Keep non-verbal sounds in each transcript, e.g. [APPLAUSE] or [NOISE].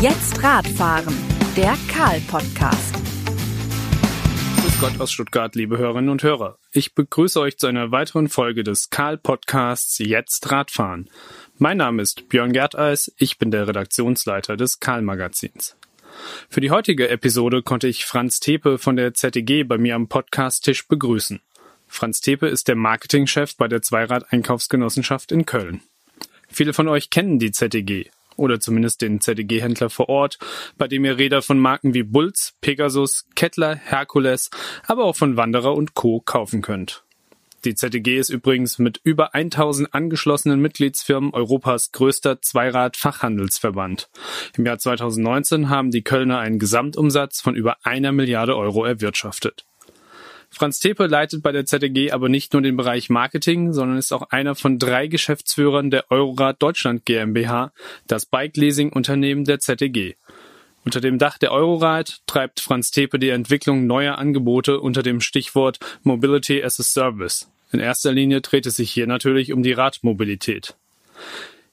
Jetzt Radfahren, der Karl-Podcast. Grüß Gott aus Stuttgart, liebe Hörerinnen und Hörer. Ich begrüße euch zu einer weiteren Folge des Karl-Podcasts Jetzt Radfahren. Mein Name ist Björn Gerteis, ich bin der Redaktionsleiter des Karl-Magazins. Für die heutige Episode konnte ich Franz Tepe von der ZDG bei mir am Podcast-Tisch begrüßen. Franz Tepe ist der Marketingchef bei der Zweirad-Einkaufsgenossenschaft in Köln. Viele von euch kennen die ZDG oder zumindest den ZDG-Händler vor Ort, bei dem ihr Räder von Marken wie Bulls, Pegasus, Kettler, Herkules, aber auch von Wanderer und Co. kaufen könnt. Die ZDG ist übrigens mit über 1000 angeschlossenen Mitgliedsfirmen Europas größter Zweirad-Fachhandelsverband. Im Jahr 2019 haben die Kölner einen Gesamtumsatz von über einer Milliarde Euro erwirtschaftet. Franz Tepe leitet bei der ZDG aber nicht nur den Bereich Marketing, sondern ist auch einer von drei Geschäftsführern der Eurorad Deutschland GmbH, das Bike-Leasing-Unternehmen der ZDG. Unter dem Dach der Eurorad treibt Franz Tepe die Entwicklung neuer Angebote unter dem Stichwort Mobility as a Service. In erster Linie dreht es sich hier natürlich um die Radmobilität.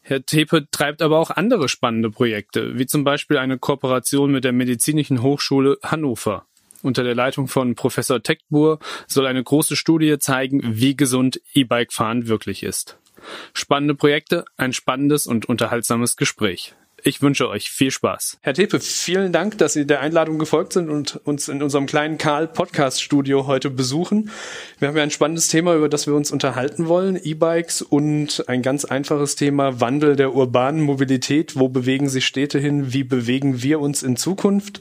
Herr Tepe treibt aber auch andere spannende Projekte, wie zum Beispiel eine Kooperation mit der Medizinischen Hochschule Hannover. Unter der Leitung von Professor Teckbur soll eine große Studie zeigen, wie gesund E-Bike-Fahren wirklich ist. Spannende Projekte, ein spannendes und unterhaltsames Gespräch. Ich wünsche euch viel Spaß. Herr Tepe, vielen Dank, dass Sie der Einladung gefolgt sind und uns in unserem kleinen Karl-Podcast-Studio heute besuchen. Wir haben ja ein spannendes Thema, über das wir uns unterhalten wollen. E-Bikes und ein ganz einfaches Thema Wandel der urbanen Mobilität. Wo bewegen sich Städte hin? Wie bewegen wir uns in Zukunft?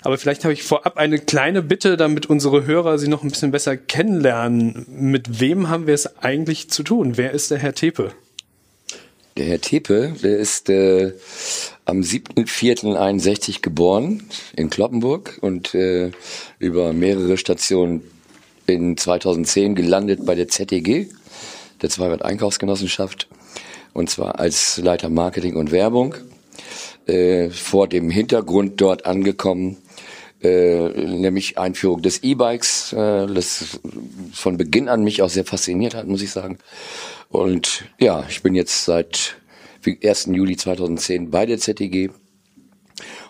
Aber vielleicht habe ich vorab eine kleine Bitte, damit unsere Hörer Sie noch ein bisschen besser kennenlernen. Mit wem haben wir es eigentlich zu tun? Wer ist der Herr Tepe? Der Herr Tepe, der ist äh, am 7.4.61 geboren in Kloppenburg und äh, über mehrere Stationen in 2010 gelandet bei der ZDG, der Zweirad Einkaufsgenossenschaft, und zwar als Leiter Marketing und Werbung. Äh, vor dem Hintergrund dort angekommen, äh, nämlich Einführung des E-Bikes, äh, das von Beginn an mich auch sehr fasziniert hat, muss ich sagen. Und ja, ich bin jetzt seit 1. Juli 2010 bei der ZDG.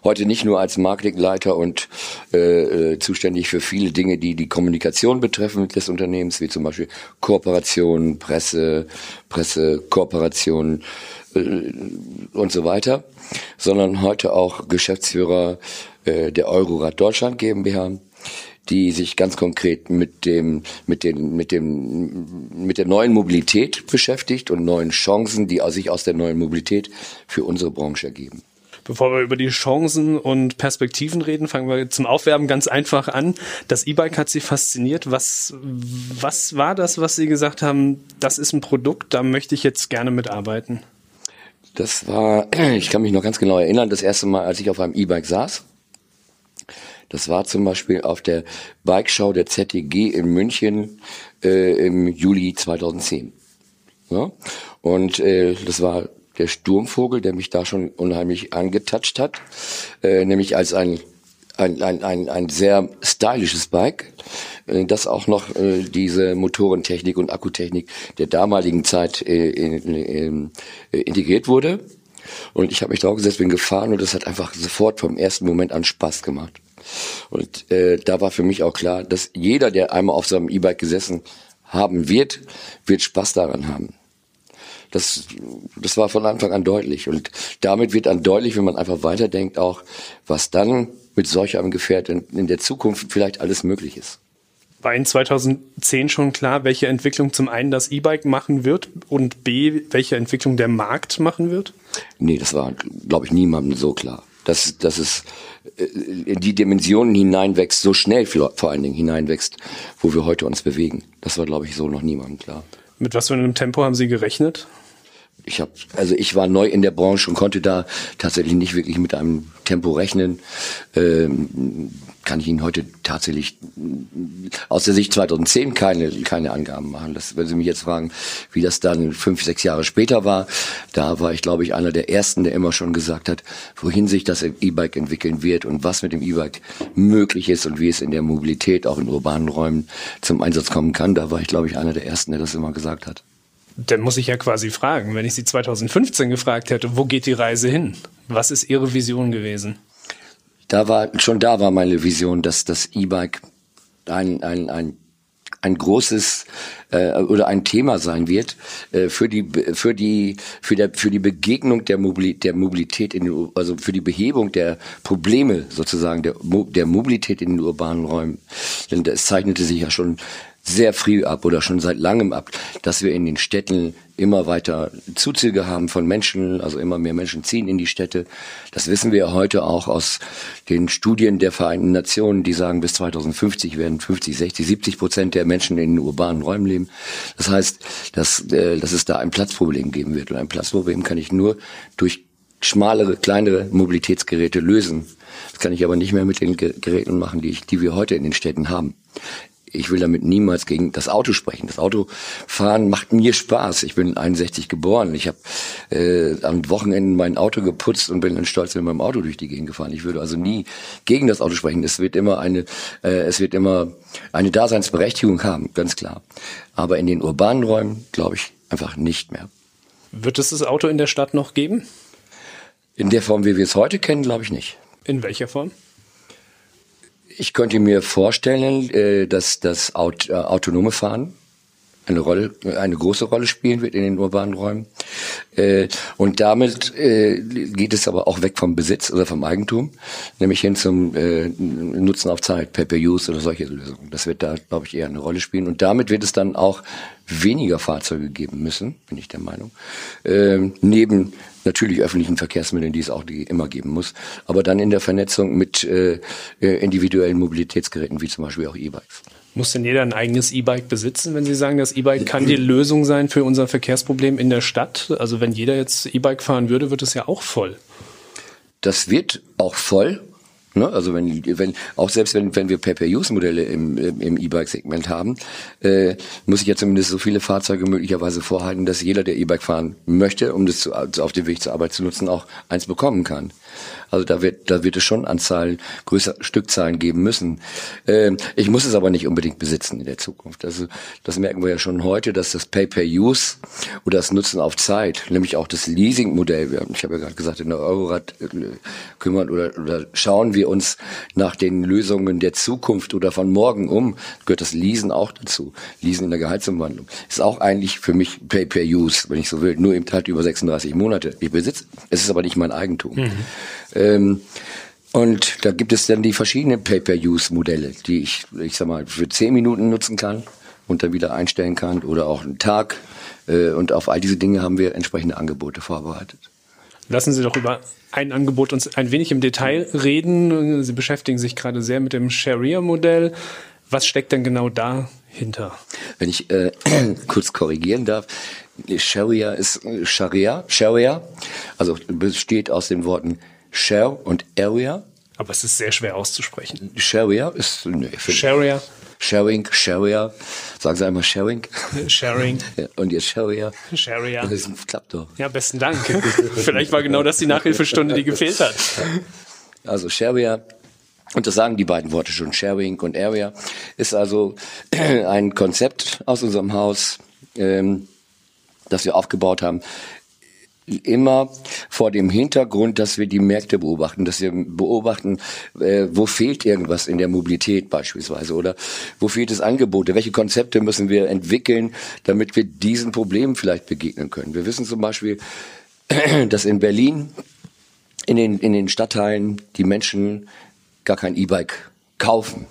Heute nicht nur als Marketingleiter und äh, äh, zuständig für viele Dinge, die die Kommunikation betreffen des Unternehmens, wie zum Beispiel Kooperation, Presse, Presse, Kooperation äh, und so weiter, sondern heute auch Geschäftsführer äh, der Eurorad Deutschland GmbH, die sich ganz konkret mit dem, mit den, mit dem, mit der neuen Mobilität beschäftigt und neuen Chancen, die sich aus der neuen Mobilität für unsere Branche ergeben. Bevor wir über die Chancen und Perspektiven reden, fangen wir zum Aufwerben ganz einfach an. Das E-Bike hat Sie fasziniert. Was, was war das, was Sie gesagt haben, das ist ein Produkt, da möchte ich jetzt gerne mitarbeiten? Das war, [CLEARS THROAT] ich kann mich noch ganz genau erinnern, das erste Mal, als ich auf einem E-Bike saß das war zum Beispiel auf der Bikeshow der ZTG in München äh, im Juli 2010. Ja? Und äh, das war der Sturmvogel, der mich da schon unheimlich angetatscht hat, äh, nämlich als ein ein, ein, ein, ein sehr stylisches Bike, äh, das auch noch äh, diese Motorentechnik und Akkutechnik der damaligen Zeit äh, in, äh, integriert wurde. Und ich habe mich drauf gesetzt, bin gefahren und das hat einfach sofort vom ersten Moment an Spaß gemacht. Und äh, da war für mich auch klar, dass jeder, der einmal auf so einem E-Bike gesessen haben wird, wird Spaß daran haben. Das, das war von Anfang an deutlich. Und damit wird dann deutlich, wenn man einfach weiterdenkt, auch, was dann mit solch einem Gefährt in, in der Zukunft vielleicht alles möglich ist. War in 2010 schon klar, welche Entwicklung zum einen das E-Bike machen wird und B, welche Entwicklung der Markt machen wird? Nee, das war, glaube ich, niemandem so klar dass, dass es äh, in die Dimensionen hineinwächst, so schnell vor allen Dingen hineinwächst, wo wir heute uns bewegen. Das war, glaube ich, so noch niemandem klar. Mit was für einem Tempo haben Sie gerechnet? Ich habe, also ich war neu in der Branche und konnte da tatsächlich nicht wirklich mit einem Tempo rechnen. Ähm, kann ich Ihnen heute tatsächlich aus der Sicht 2010 keine, keine Angaben machen. Das, wenn Sie mich jetzt fragen, wie das dann fünf, sechs Jahre später war, da war ich, glaube ich, einer der ersten, der immer schon gesagt hat, wohin sich das E-Bike entwickeln wird und was mit dem E-Bike möglich ist und wie es in der Mobilität auch in urbanen Räumen zum Einsatz kommen kann. Da war ich, glaube ich, einer der ersten, der das immer gesagt hat dann muss ich ja quasi fragen, wenn ich Sie 2015 gefragt hätte, wo geht die Reise hin? Was ist Ihre Vision gewesen? Da war, schon da war meine Vision, dass das E-Bike ein, ein, ein ein großes äh, oder ein Thema sein wird äh, für die für die für der für die Begegnung der Mobilität, der Mobilität in also für die Behebung der Probleme sozusagen der der Mobilität in den urbanen Räumen denn es zeichnete sich ja schon sehr früh ab oder schon seit langem ab, dass wir in den Städten immer weiter Zuzüge haben von Menschen, also immer mehr Menschen ziehen in die Städte. Das wissen wir heute auch aus den Studien der Vereinten Nationen, die sagen, bis 2050 werden 50, 60, 70 Prozent der Menschen in den urbanen Räumen leben. Das heißt, dass, äh, dass es da ein Platzproblem geben wird. Und ein Platzproblem kann ich nur durch schmalere, kleinere Mobilitätsgeräte lösen. Das kann ich aber nicht mehr mit den Geräten machen, die, ich, die wir heute in den Städten haben ich will damit niemals gegen das Auto sprechen. Das Autofahren macht mir Spaß. Ich bin 61 geboren. Ich habe äh, am Wochenende mein Auto geputzt und bin dann stolz mit meinem Auto durch die Gegend gefahren. Ich würde also nie gegen das Auto sprechen. Es wird immer eine, äh, es wird immer eine Daseinsberechtigung haben, ganz klar. Aber in den urbanen Räumen glaube ich einfach nicht mehr. Wird es das Auto in der Stadt noch geben? In der Form, wie wir es heute kennen, glaube ich nicht. In welcher Form? Ich könnte mir vorstellen, äh, dass das äh, autonome Fahren eine Rolle, eine große Rolle spielen wird in den urbanen Räumen. Äh, und damit geht es aber auch weg vom Besitz oder vom Eigentum, nämlich hin zum Nutzen auf Zeit, Pay-per-Use oder solche Lösungen. Das wird da, glaube ich, eher eine Rolle spielen. Und damit wird es dann auch weniger Fahrzeuge geben müssen, bin ich der Meinung. Neben natürlich öffentlichen Verkehrsmitteln, die es auch die immer geben muss, aber dann in der Vernetzung mit äh, äh, individuellen Mobilitätsgeräten, wie zum Beispiel auch E-Bikes. Muss denn jeder ein eigenes E-Bike besitzen, wenn Sie sagen, das E-Bike kann die Lösung sein für unser Verkehrsproblem in der Stadt? Also wenn jeder jetzt E-Bike fahren würde, wird es ja auch voll. Das wird auch voll, Ne? Also wenn, wenn auch selbst wenn, wenn wir Pay-per-Use-Modelle im, im E-Bike-Segment haben, äh, muss ich ja zumindest so viele Fahrzeuge möglicherweise vorhalten, dass jeder, der E-Bike fahren möchte, um das zu, auf dem Weg zur Arbeit zu nutzen, auch eins bekommen kann. Also da wird, da wird es schon Anzahl, größer Stückzahlen geben müssen. Ähm, ich muss es aber nicht unbedingt besitzen in der Zukunft. Also das merken wir ja schon heute, dass das Pay-per-Use oder das Nutzen auf Zeit, nämlich auch das Leasing-Modell, ich habe ja gerade gesagt, in der Eurorad äh, kümmern oder, oder schauen wir uns nach den Lösungen der Zukunft oder von morgen um, gehört das Leasen auch dazu. Leasen in der Gehaltsumwandlung. Ist auch eigentlich für mich Pay-per-Use, wenn ich so will, nur eben halt über 36 Monate. Ich besitze, es ist aber nicht mein Eigentum. Mhm. Ähm, und da gibt es dann die verschiedenen Pay-per-Use-Modelle, die ich, ich sag mal, für zehn Minuten nutzen kann und dann wieder einstellen kann oder auch einen Tag. Äh, und auf all diese Dinge haben wir entsprechende Angebote vorbereitet. Lassen Sie doch über ein Angebot uns ein wenig im Detail reden. Sie beschäftigen sich gerade sehr mit dem Sharia-Modell. Was steckt denn genau dahinter? Wenn ich äh, [CLEARS THROAT] kurz korrigieren darf, Sharia ist äh, Sharia, Sharia, also besteht aus den Worten Share und Area. Aber es ist sehr schwer auszusprechen. Sharia ist, nee, Sharia. Sharing, Sharia. Sagen Sie einmal [LAUGHS] Sharing. Sharing. [LAUGHS] und jetzt Sharia. Sharia. Das klappt doch. Ja, besten Dank. [LAUGHS] Vielleicht war genau das die Nachhilfestunde, die gefehlt hat. Also Sharia und das sagen die beiden Worte schon, Sharing und Area, ist also [CLEARS THROAT] ein Konzept aus unserem Haus, ähm, das wir aufgebaut haben, immer vor dem Hintergrund, dass wir die Märkte beobachten, dass wir beobachten, äh, wo fehlt irgendwas in der Mobilität beispielsweise oder wo fehlt es Angebote, welche Konzepte müssen wir entwickeln, damit wir diesen Problemen vielleicht begegnen können. Wir wissen zum Beispiel, [CLEARS THROAT] dass in Berlin in den, in den Stadtteilen die Menschen gar kein E-Bike kaufen.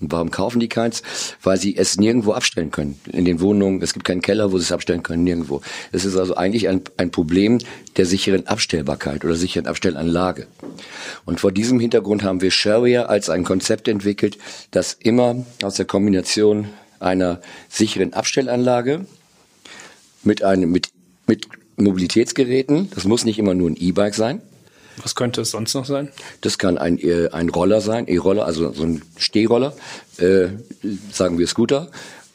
Und warum kaufen die keins? Weil sie es nirgendwo abstellen können. In den Wohnungen, es gibt keinen Keller, wo sie es abstellen können, nirgendwo. Es ist also eigentlich ein, ein Problem der sicheren Abstellbarkeit oder sicheren Abstellanlage. Und vor diesem Hintergrund haben wir Sharia als ein Konzept entwickelt, das immer aus der Kombination einer sicheren Abstellanlage mit einem, mit, mit Mobilitätsgeräten, das muss nicht immer nur ein E-Bike sein, was könnte es sonst noch sein? Das kann ein, äh, ein Roller sein, E-Roller, also so ein Stehroller, äh, sagen wir Scooter.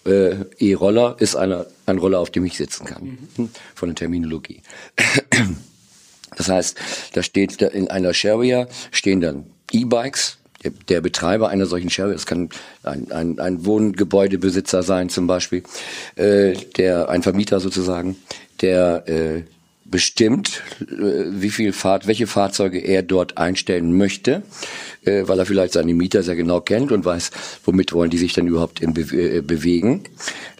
Äh, E-Roller ist eine, ein Roller, auf dem ich sitzen kann, mhm. von der Terminologie. [CLEARS THROAT] Das heißt, da steht da in einer Sharia stehen dann E-Bikes, der Betreiber einer solchen Sharia, das kann ein, ein, ein Wohngebäudebesitzer sein zum Beispiel, äh, der ein Vermieter sozusagen, der äh, bestimmt, äh, wie viel Fahrt, welche Fahrzeuge er dort einstellen möchte, äh, weil er vielleicht seine Mieter sehr genau kennt und weiß, womit wollen die sich dann überhaupt im Be äh, bewegen.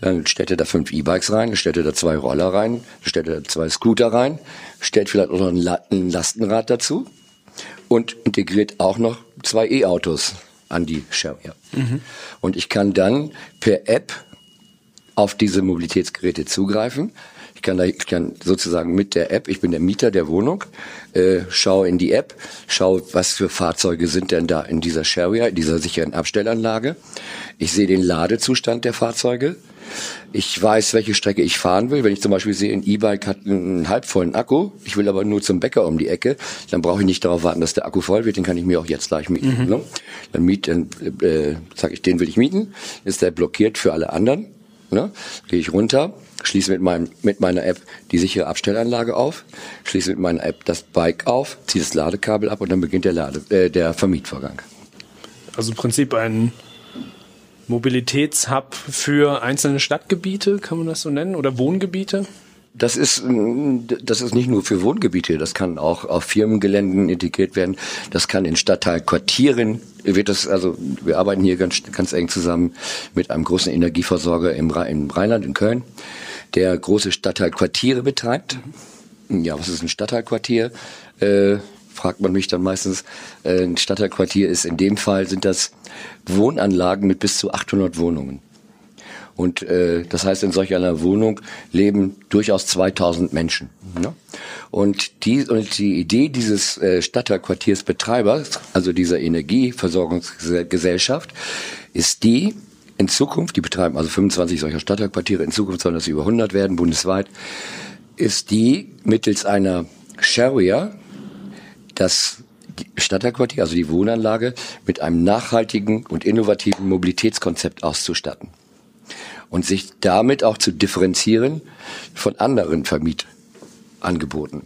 Dann stellt er da fünf E-Bikes rein, dann stellt er da zwei Roller rein, dann stellt er da zwei Scooter rein, stellt vielleicht auch noch ein, La ein Lastenrad dazu und integriert auch noch zwei E-Autos an die Share. Mhm. Und ich kann dann per App auf diese Mobilitätsgeräte zugreifen kann, da, ich kann sozusagen mit der App, ich bin der Mieter der Wohnung, äh, schaue in die App, schaue, was für Fahrzeuge sind denn da in dieser Sharia, in dieser sicheren Abstellanlage. Ich sehe den Ladezustand der Fahrzeuge. Ich weiß, welche Strecke ich fahren will. Wenn ich zum Beispiel sehe, ein E-Bike hat einen halbvollen Akku, ich will aber nur zum Bäcker um die Ecke, dann brauche ich nicht darauf warten, dass der Akku voll wird, den kann ich mir auch jetzt gleich mieten. Mhm. Ne? Dann miet, dann äh, sage ich, den will ich mieten, ist der blockiert für alle anderen. Ne? Gehe ich runter, schließe mit, meinem, mit meiner App die sichere Abstellanlage auf, schließe mit meiner App das Bike auf, ziehe das Ladekabel ab und dann beginnt der, Lade, äh, der Vermietvorgang. Also im Prinzip ein Mobilitätshub für einzelne Stadtgebiete, kann man das so nennen, oder Wohngebiete? Das ist, das ist nicht nur für Wohngebiete, das kann auch auf Firmengeländen integriert werden, das kann in Stadtteilquartieren, wird das, also wir arbeiten hier ganz, ganz eng zusammen mit einem großen Energieversorger im, im Rheinland, in Köln der große Stadtteilquartiere betreibt. Ja, was ist ein Stadtteilquartier? Äh, fragt man mich dann meistens. Äh, ein Stadtteilquartier ist in dem Fall sind das Wohnanlagen mit bis zu 800 Wohnungen. Und äh, das heißt, in solch einer Wohnung leben durchaus 2000 Menschen. Ne? Und, die, und die Idee dieses äh, Stadtteilquartiersbetreibers, also dieser Energieversorgungsgesellschaft, ist die, in Zukunft, die betreiben also 25 solcher Stadtteilquartiere, in Zukunft sollen das über 100 werden, bundesweit, ist die mittels einer Sharia das Stadtteilquartier, also die Wohnanlage, mit einem nachhaltigen und innovativen Mobilitätskonzept auszustatten und sich damit auch zu differenzieren von anderen Vermietangeboten.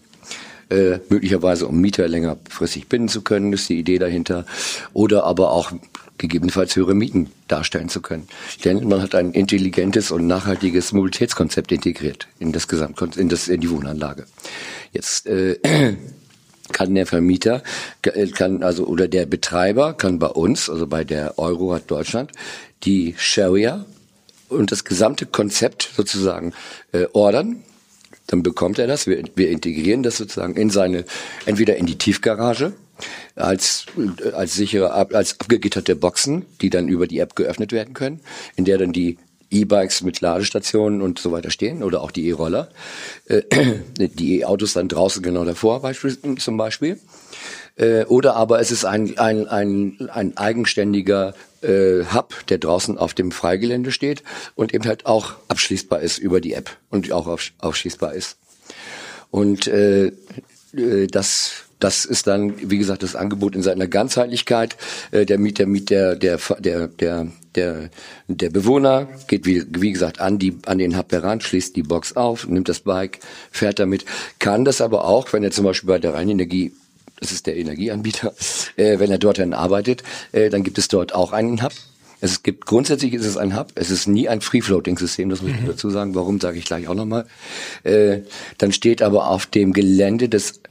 Äh, möglicherweise um Mieter längerfristig binden zu können, ist die Idee dahinter. Oder aber auch gegebenenfalls höhere Mieten darstellen zu können. Denn man hat ein intelligentes und nachhaltiges Mobilitätskonzept integriert in das Gesamtkonzept, in, das, in die Wohnanlage. Jetzt äh, [CLEARS THROAT] kann der Vermieter, äh, kann also oder der Betreiber kann bei uns, also bei der Eurorad Deutschland, die Sharia und das gesamte Konzept sozusagen äh, ordern. Dann bekommt er das. Wir, wir integrieren das sozusagen in seine, entweder in die Tiefgarage als, als sichere, als abgegitterte Boxen, die dann über die App geöffnet werden können, in der dann die E-Bikes mit Ladestationen und so weiter stehen oder auch die E-Roller. Äh, [CLEARS THROAT] die E-Autos dann draußen genau davor zum Beispiel. Äh, oder aber es ist ein, ein, ein, ein eigenständiger äh, Hub, der draußen auf dem Freigelände steht und eben halt auch abschließbar ist über die App und auch auf, aufschließbar ist. Und äh, äh das das ist dann, wie gesagt, das Angebot in seiner Ganzheitlichkeit. Äh, der Miet, der Miet, der, der, der, der, der, der Bewohner geht wie, wie gesagt an die, an den Hub heran, schließt die Box auf, nimmt das Bike, fährt damit, kann das aber auch, wenn er zum Beispiel bei der Rheinenergie das ist der Energieanbieter, äh, wenn er dort dann arbeitet, äh, dann gibt es dort auch einen Hub. Es gibt grundsätzlich ist es ein Hub. Es ist nie ein Free-Floating-System. Das muss ich mhm. dazu sagen. Warum sage ich gleich auch nochmal. Äh, dann steht aber auf dem Gelände des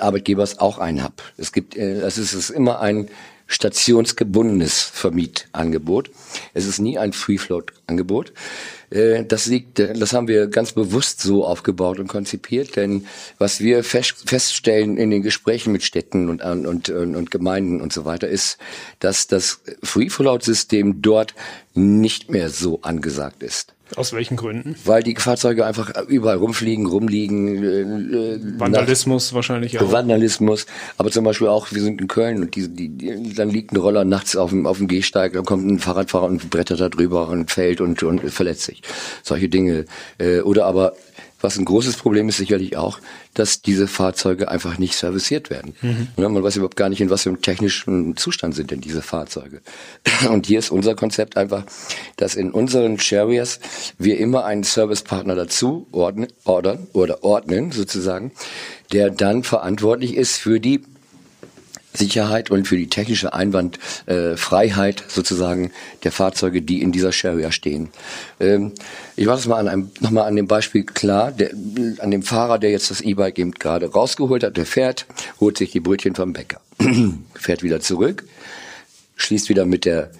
Arbeitgebers auch ein Hub. Es gibt, äh, es ist, es ist immer ein stationsgebundenes Vermietangebot. Es ist nie ein Free-Float-Angebot. Äh, das liegt, äh, das haben wir ganz bewusst so aufgebaut und konzipiert, denn was wir feststellen in den Gesprächen mit Städten und, und, und, Gemeinden und so weiter ist, dass das Free-Float-System dort nicht mehr so angesagt ist. Aus welchen Gründen? Weil die Fahrzeuge einfach überall rumfliegen, rumliegen. Äh, äh Vandalismus wahrscheinlich auch. Vandalismus. Aber zum Beispiel auch, wir sind in Köln und die, die, die, dann liegt ein Roller nachts auf dem, auf dem Gehsteig, dann kommt ein Fahrradfahrer und brettert da drüber und fällt und, und verletzt sich. Solche Dinge. Äh, oder aber was ein großes Problem ist sicherlich auch, dass diese Fahrzeuge einfach nicht serviciert werden. Mhm. Man weiß überhaupt gar nicht, in was für einem technischen Zustand sind denn diese Fahrzeuge. [CLEARS THROAT] Und hier ist unser Konzept einfach, dass in unseren Charriers wir immer einen Servicepartner dazu ordnen, ordern oder ordnen sozusagen, der dann verantwortlich ist für die Sicherheit und für die technische Einwandfreiheit äh, sozusagen der Fahrzeuge, die in dieser Sharia stehen. Ähm, ich mache das mal an einem, nochmal an dem Beispiel klar, der, an dem Fahrer, der jetzt das E-Bike eben gerade rausgeholt hat, der fährt, holt sich die Brötchen vom Bäcker, [CLEARS THROAT] fährt wieder zurück, schließt wieder mit der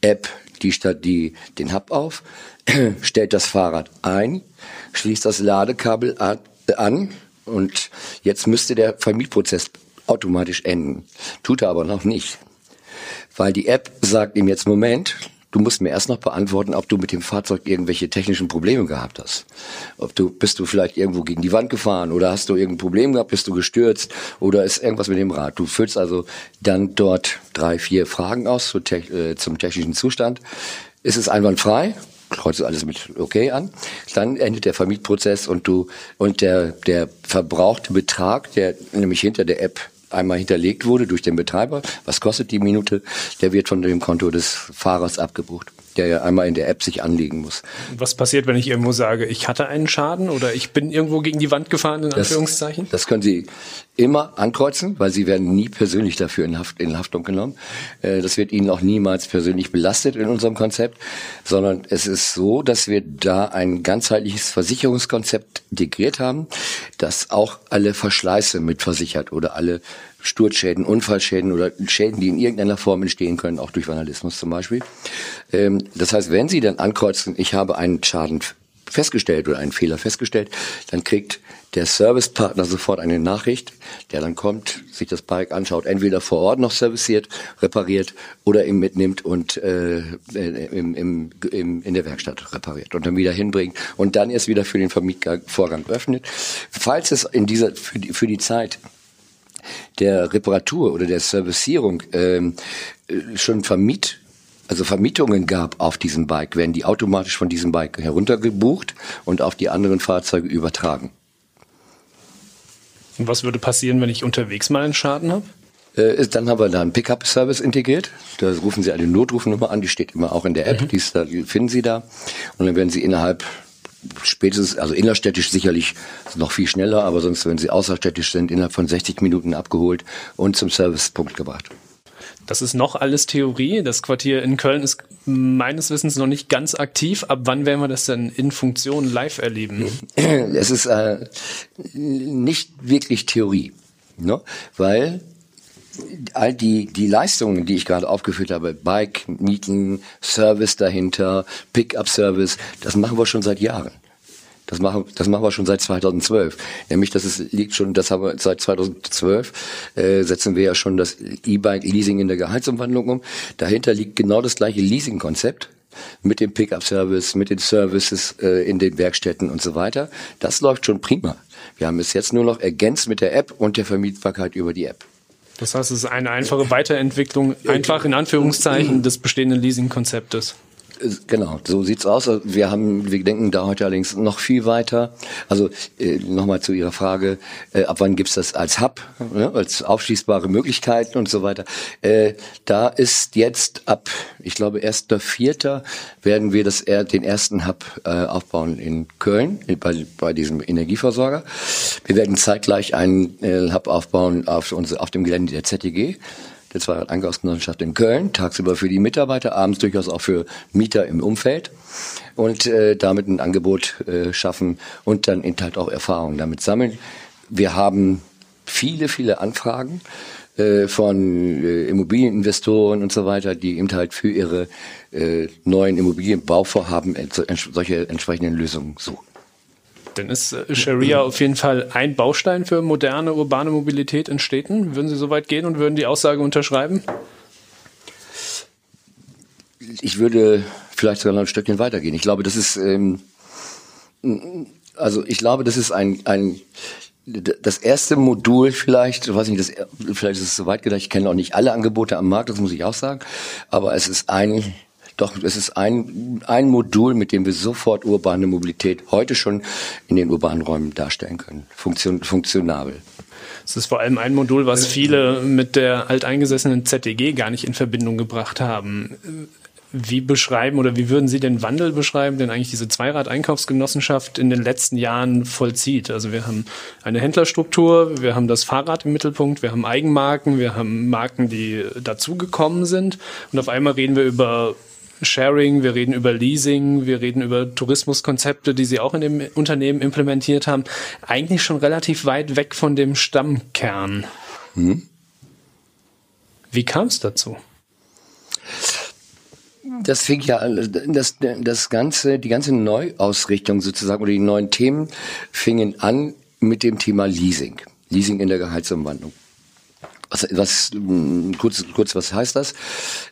App die Stadt die den Hub auf, [CLEARS THROAT] stellt das Fahrrad ein, schließt das Ladekabel an und jetzt müsste der Vermietprozess automatisch enden. Tut er aber noch nicht. Weil die App sagt ihm jetzt, Moment, du musst mir erst noch beantworten, ob du mit dem Fahrzeug irgendwelche technischen Probleme gehabt hast. Ob du, bist du vielleicht irgendwo gegen die Wand gefahren oder hast du irgendein Problem gehabt, bist du gestürzt oder ist irgendwas mit dem Rad. Du füllst also dann dort drei, vier Fragen aus zu äh, zum technischen Zustand. Ist es einwandfrei? kreuzt alles mit okay an, dann endet der Vermietprozess und du und der der verbrauchte Betrag, der nämlich hinter der App einmal hinterlegt wurde durch den Betreiber, was kostet die Minute, der wird von dem Konto des Fahrers abgebucht der ja einmal in der App sich anlegen muss. Was passiert, wenn ich irgendwo sage, ich hatte einen Schaden oder ich bin irgendwo gegen die Wand gefahren, in Anführungszeichen? Das, das können Sie immer ankreuzen, weil Sie werden nie persönlich dafür in, Haft, in Haftung genommen. Äh, das wird Ihnen auch niemals persönlich belastet in unserem Konzept, sondern es ist so, dass wir da ein ganzheitliches Versicherungskonzept integriert haben, das auch alle Verschleiße mitversichert oder alle Sturzschäden, Unfallschäden oder Schäden, die in irgendeiner Form entstehen können, auch durch Vandalismus zum Beispiel. Ähm, das heißt, wenn Sie dann ankreuzen, ich habe einen Schaden festgestellt oder einen Fehler festgestellt, dann kriegt der Servicepartner sofort eine Nachricht, der dann kommt, sich das Bike anschaut, entweder vor Ort noch serviciert, repariert oder ihm mitnimmt und äh, im, im, im, in der Werkstatt repariert und dann wieder hinbringt und dann erst wieder für den Vermietvorgang öffnet. Falls es in dieser für die, für die Zeit der Reparatur oder der Servicierung ähm, äh, schon vermiet also Vermietungen gab auf diesem Bike, werden die automatisch von diesem Bike heruntergebucht und auf die anderen Fahrzeuge übertragen. Und was würde passieren, wenn ich unterwegs mal einen Schaden habe? Äh, dann haben wir da einen Pickup-Service integriert. Da rufen Sie eine Notrufnummer an, die steht immer auch in der App, mhm. die, da, die finden Sie da. Und dann werden Sie innerhalb spätestens, also innerstädtisch sicherlich noch viel schneller, aber sonst, wenn sie außerstädtisch sind, innerhalb von 60 Minuten abgeholt und zum Servicepunkt gebracht. Das ist noch alles Theorie. Das Quartier in Köln ist meines Wissens noch nicht ganz aktiv. Ab wann werden wir das denn in Funktion live erleben? Es ist äh, nicht wirklich Theorie, ne? weil all die, die Leistungen, die ich gerade aufgeführt habe, Bike, Mieten, Service dahinter, Pickup-Service, das machen wir schon seit Jahren. Das machen, das machen wir schon seit 2012. Nämlich, das ist, liegt schon, das haben wir seit 2012, äh, setzen wir ja schon das E-Bike-Leasing in der Gehaltsumwandlung um. Dahinter liegt genau das gleiche Leasing-Konzept mit dem Pickup-Service, mit den Services äh, in den Werkstätten und so weiter. Das läuft schon prima. Wir haben es jetzt nur noch ergänzt mit der App und der Vermietbarkeit über die App. Das heißt, es ist eine einfache Weiterentwicklung, einfach in Anführungszeichen, des bestehenden Leasing-Konzeptes. Genau, so sieht's aus. Wir haben, wir denken da heute allerdings noch viel weiter. Also äh, nochmal zu Ihrer Frage: äh, Ab wann gibt's das als Hub, ne, als aufschließbare Möglichkeiten und so weiter? Äh, da ist jetzt ab, ich glaube, erster Vierter werden wir das den ersten Hub äh, aufbauen in Köln bei, bei diesem Energieversorger. Wir werden zeitgleich einen äh, Hub aufbauen auf, auf dem Gelände der ZTG der Zweirad-Einkaufsgenossenschaft in Köln, tagsüber für die Mitarbeiter, abends durchaus auch für Mieter im Umfeld und äh, damit ein Angebot äh, schaffen und dann eben halt auch Erfahrungen damit sammeln. Wir haben viele, viele Anfragen äh, von äh, Immobilieninvestoren und so weiter, die eben halt für ihre äh, neuen Immobilienbauvorhaben solche entsprechenden Lösungen suchen. Dann ist äh, Sharia [CLEARS THROAT] auf jeden Fall ein Baustein für moderne urbane Mobilität in Städten. Würden Sie so weit gehen und würden die Aussage unterschreiben? Ich würde vielleicht sogar noch ein Stückchen weitergehen. Ich glaube, das ist, ähm, also ich glaube, das ist ein, ein das erste Modul vielleicht, ich weiß nicht, das, vielleicht ist es so weit gedacht, ich kenne auch nicht alle Angebote am Markt, das muss ich auch sagen, aber es ist ein doch, es ist ein, ein Modul, mit dem wir sofort urbane Mobilität heute schon in den urbanen Räumen darstellen können. Funktion, funktionabel. Es ist vor allem ein Modul, was viele mit der alteingesessenen ZDG gar nicht in Verbindung gebracht haben. wie beschreiben oder wie würden Sie den Wandel beschreiben, den eigentlich diese Zweirad-Einkaufsgenossenschaft in den letzten Jahren vollzieht? Also wir haben eine Händlerstruktur, wir haben das Fahrrad im Mittelpunkt, wir haben Eigenmarken, wir haben Marken, die dazugekommen sind und auf einmal reden wir über Sharing, wir reden über Leasing, wir reden über Tourismuskonzepte, die Sie auch in dem Unternehmen implementiert haben. Eigentlich schon relativ weit weg von dem Stammkern. Hm. Wie kam es dazu? Das fing ja das, das ganze, die ganze Neuausrichtung sozusagen oder die neuen Themen fingen an mit dem Thema Leasing. Leasing in der Gehaltsumwandlung. Was, was kurz, kurz, was heißt das?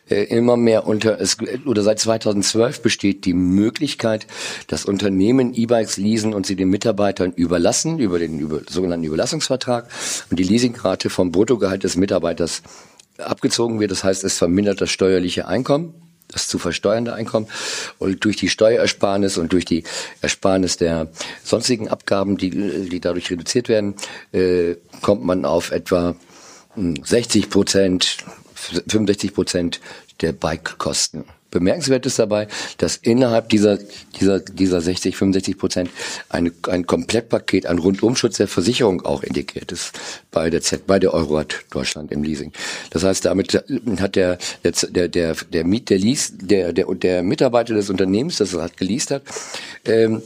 Äh, immer mehr unter es oder seit 2012 besteht die Möglichkeit, dass Unternehmen E-Bikes leasen und sie den Mitarbeitern überlassen über den über, sogenannten Überlassungsvertrag und die Leasingrate vom Bruttogehalt des Mitarbeiters abgezogen wird. Das heißt, es vermindert das steuerliche Einkommen das zu versteuernde Einkommen und durch die Steuerersparnis und durch die Ersparnis der sonstigen Abgaben, die, die dadurch reduziert werden, äh, kommt man auf etwa 60 Prozent, 65 Prozent der Bike-Kosten. Bemerkenswert ist dabei, dass innerhalb dieser, dieser, dieser 60, 65 Prozent eine, ein Komplettpaket an Rundumschutz der Versicherung auch integriert ist bei der Z, bei der Eurorat Deutschland im Leasing. Das heißt, damit hat der, der, der, der Miet, der Lease, der, der, der Mitarbeiter des Unternehmens, das er hat geleast hat, ähm,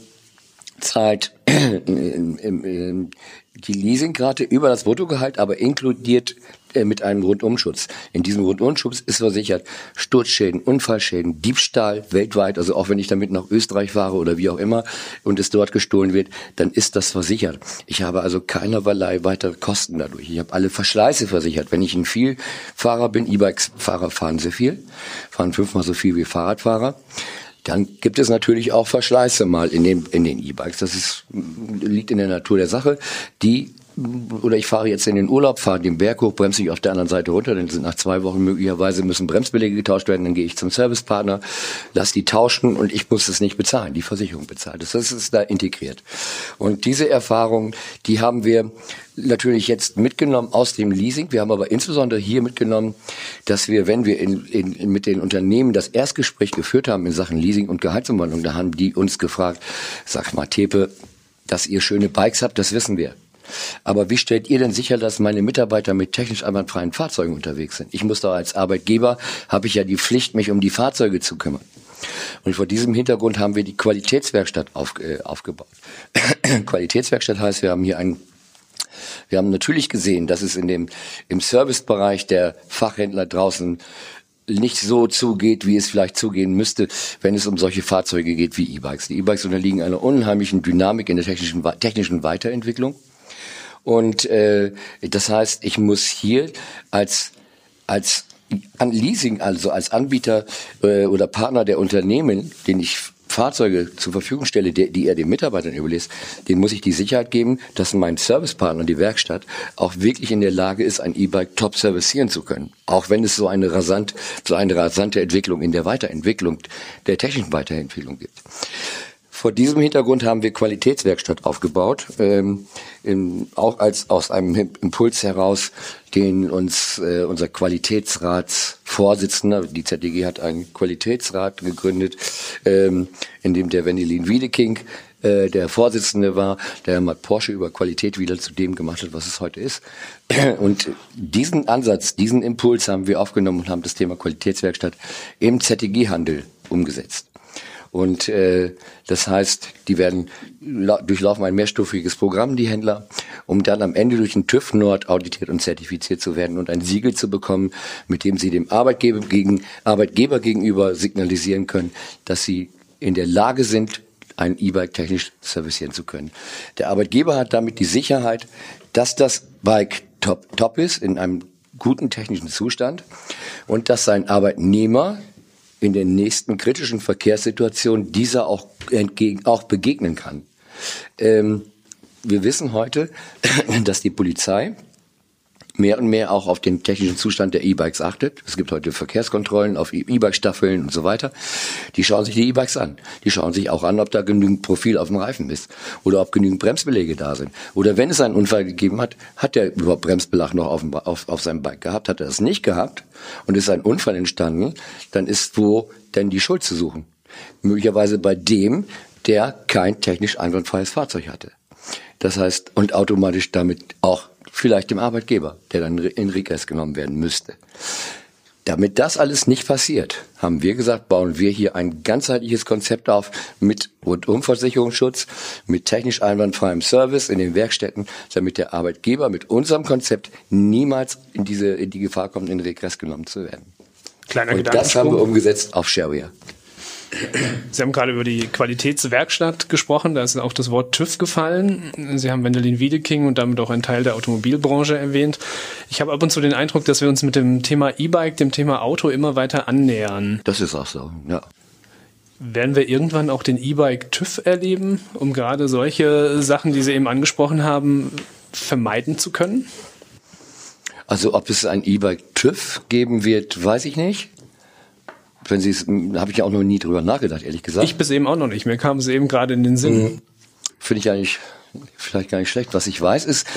zahlt die Leasingrate über das Bruttogehalt, aber inkludiert äh, mit einem Rundumschutz. In diesem Rundumschutz ist versichert Sturzschäden, Unfallschäden, Diebstahl weltweit, also auch wenn ich damit nach Österreich fahre oder wie auch immer und es dort gestohlen wird, dann ist das versichert. Ich habe also keinerlei weitere Kosten dadurch. Ich habe alle Verschleiße versichert. Wenn ich ein Vielfahrer bin, E-Bikes-Fahrer fahren sehr viel, fahren fünfmal so viel wie Fahrradfahrer. Dann gibt es natürlich auch Verschleiße mal in den in den E-Bikes. Das ist, liegt in der Natur der Sache. Die oder ich fahre jetzt in den Urlaub, fahre den Berg hoch, bremse ich auf der anderen Seite runter, dann sind nach zwei Wochen möglicherweise müssen Bremsbeläge getauscht werden, dann gehe ich zum Servicepartner, lass die tauschen und ich muss es nicht bezahlen, die Versicherung bezahlt es. Das ist da integriert. Und diese Erfahrung, die haben wir natürlich jetzt mitgenommen aus dem Leasing. Wir haben aber insbesondere hier mitgenommen, dass wir, wenn wir in, in, mit den Unternehmen das Erstgespräch geführt haben in Sachen Leasing und Gehaltsumwandlung, da haben die uns gefragt, sag mal, Tepe, dass ihr schöne Bikes habt, das wissen wir. Aber wie stellt ihr denn sicher, dass meine Mitarbeiter mit technisch einwandfreien Fahrzeugen unterwegs sind? Ich muss doch als Arbeitgeber, habe ich ja die Pflicht, mich um die Fahrzeuge zu kümmern. Und vor diesem Hintergrund haben wir die Qualitätswerkstatt auf, äh, aufgebaut. [COUGHS] Qualitätswerkstatt heißt, wir haben hier einen wir haben natürlich gesehen, dass es in dem, im Servicebereich der Fachhändler draußen nicht so zugeht, wie es vielleicht zugehen müsste, wenn es um solche Fahrzeuge geht wie E-Bikes. Die E-Bikes unterliegen einer unheimlichen Dynamik in der technischen, technischen Weiterentwicklung. Und äh, das heißt, ich muss hier als als an Leasing, also als Anbieter äh, oder Partner der Unternehmen, den ich Fahrzeuge zur Verfügung stelle, die, die er den Mitarbeitern überlässt, den muss ich die Sicherheit geben, dass mein Servicepartner, die Werkstatt, auch wirklich in der Lage ist, ein E-Bike top servicieren zu können. Auch wenn es so eine rasant, so eine rasante Entwicklung in der Weiterentwicklung, der technischen Weiterentwicklung gibt. Vor diesem Hintergrund haben wir Qualitätswerkstatt aufgebaut, ähm, in, auch als aus einem Impuls heraus, den uns äh, unser Qualitätsratsvorsitzender, die ZDG hat einen Qualitätsrat gegründet, ähm, in dem der Wendelin Wiedeking äh, der Vorsitzende war, der mal Porsche über Qualität wieder zu dem gemacht hat, was es heute ist. [CLEARS THROAT] Und diesen Ansatz, diesen Impuls haben wir aufgenommen und haben das Thema Qualitätswerkstatt im ZTG-Handel umgesetzt. Und äh, das heißt, die werden durchlaufen ein mehrstufiges Programm, die Händler, um dann am Ende durch den TÜV Nord auditiert und zertifiziert zu werden und ein Siegel zu bekommen, mit dem sie dem Arbeitgeber, gegen, Arbeitgeber gegenüber signalisieren können, dass sie in der Lage sind, ein E-Bike technisch servicieren zu können. Der Arbeitgeber hat damit die Sicherheit, dass das Bike top, top ist, in einem guten technischen Zustand und dass sein Arbeitnehmer in den nächsten kritischen Verkehrssituationen dieser auch, entgegen, auch begegnen kann. Ähm, wir wissen heute, [LAUGHS] dass die Polizei mehr und mehr auch auf den technischen Zustand der E-Bikes achtet. Es gibt heute Verkehrskontrollen auf E-Bike-Staffeln und so weiter. Die schauen sich die E-Bikes an. Die schauen sich auch an, ob da genügend Profil auf dem Reifen ist oder ob genügend Bremsbeläge da sind. Oder wenn es einen Unfall gegeben hat, hat der überhaupt Bremsbelag noch auf, dem, auf, auf seinem Bike gehabt? Hat er das nicht gehabt und ist ein Unfall entstanden, dann ist wo denn die Schuld zu suchen? Möglicherweise bei dem, der kein technisch einwandfreies Fahrzeug hatte. Das heißt, und automatisch damit auch vielleicht dem Arbeitgeber, der dann in Regress genommen werden müsste. Damit das alles nicht passiert, haben wir gesagt, bauen wir hier ein ganzheitliches Konzept auf mit Rundumversicherungsschutz, mit technisch einwandfreiem Service in den Werkstätten, damit der Arbeitgeber mit unserem Konzept niemals in diese in die Gefahr kommt, in Regress genommen zu werden. Kleiner Und das haben wir umgesetzt auf Sharia. Sie haben gerade über die Qualitätswerkstatt gesprochen, da ist auch das Wort TÜV gefallen. Sie haben Wendelin Wiedeking und damit auch einen Teil der Automobilbranche erwähnt. Ich habe ab und zu den Eindruck, dass wir uns mit dem Thema E-Bike, dem Thema Auto immer weiter annähern. Das ist auch so, ja. Werden wir irgendwann auch den E-Bike TÜV erleben, um gerade solche Sachen, die Sie eben angesprochen haben, vermeiden zu können? Also ob es ein E-Bike TÜV geben wird, weiß ich nicht wenn Sie es, habe ich auch noch nie drüber nachgedacht, ehrlich gesagt. Ich bis eben auch noch nicht. Mir kam es eben gerade in den Sinn. Mhm. Finde ich eigentlich vielleicht gar nicht schlecht. Was ich weiß, ist,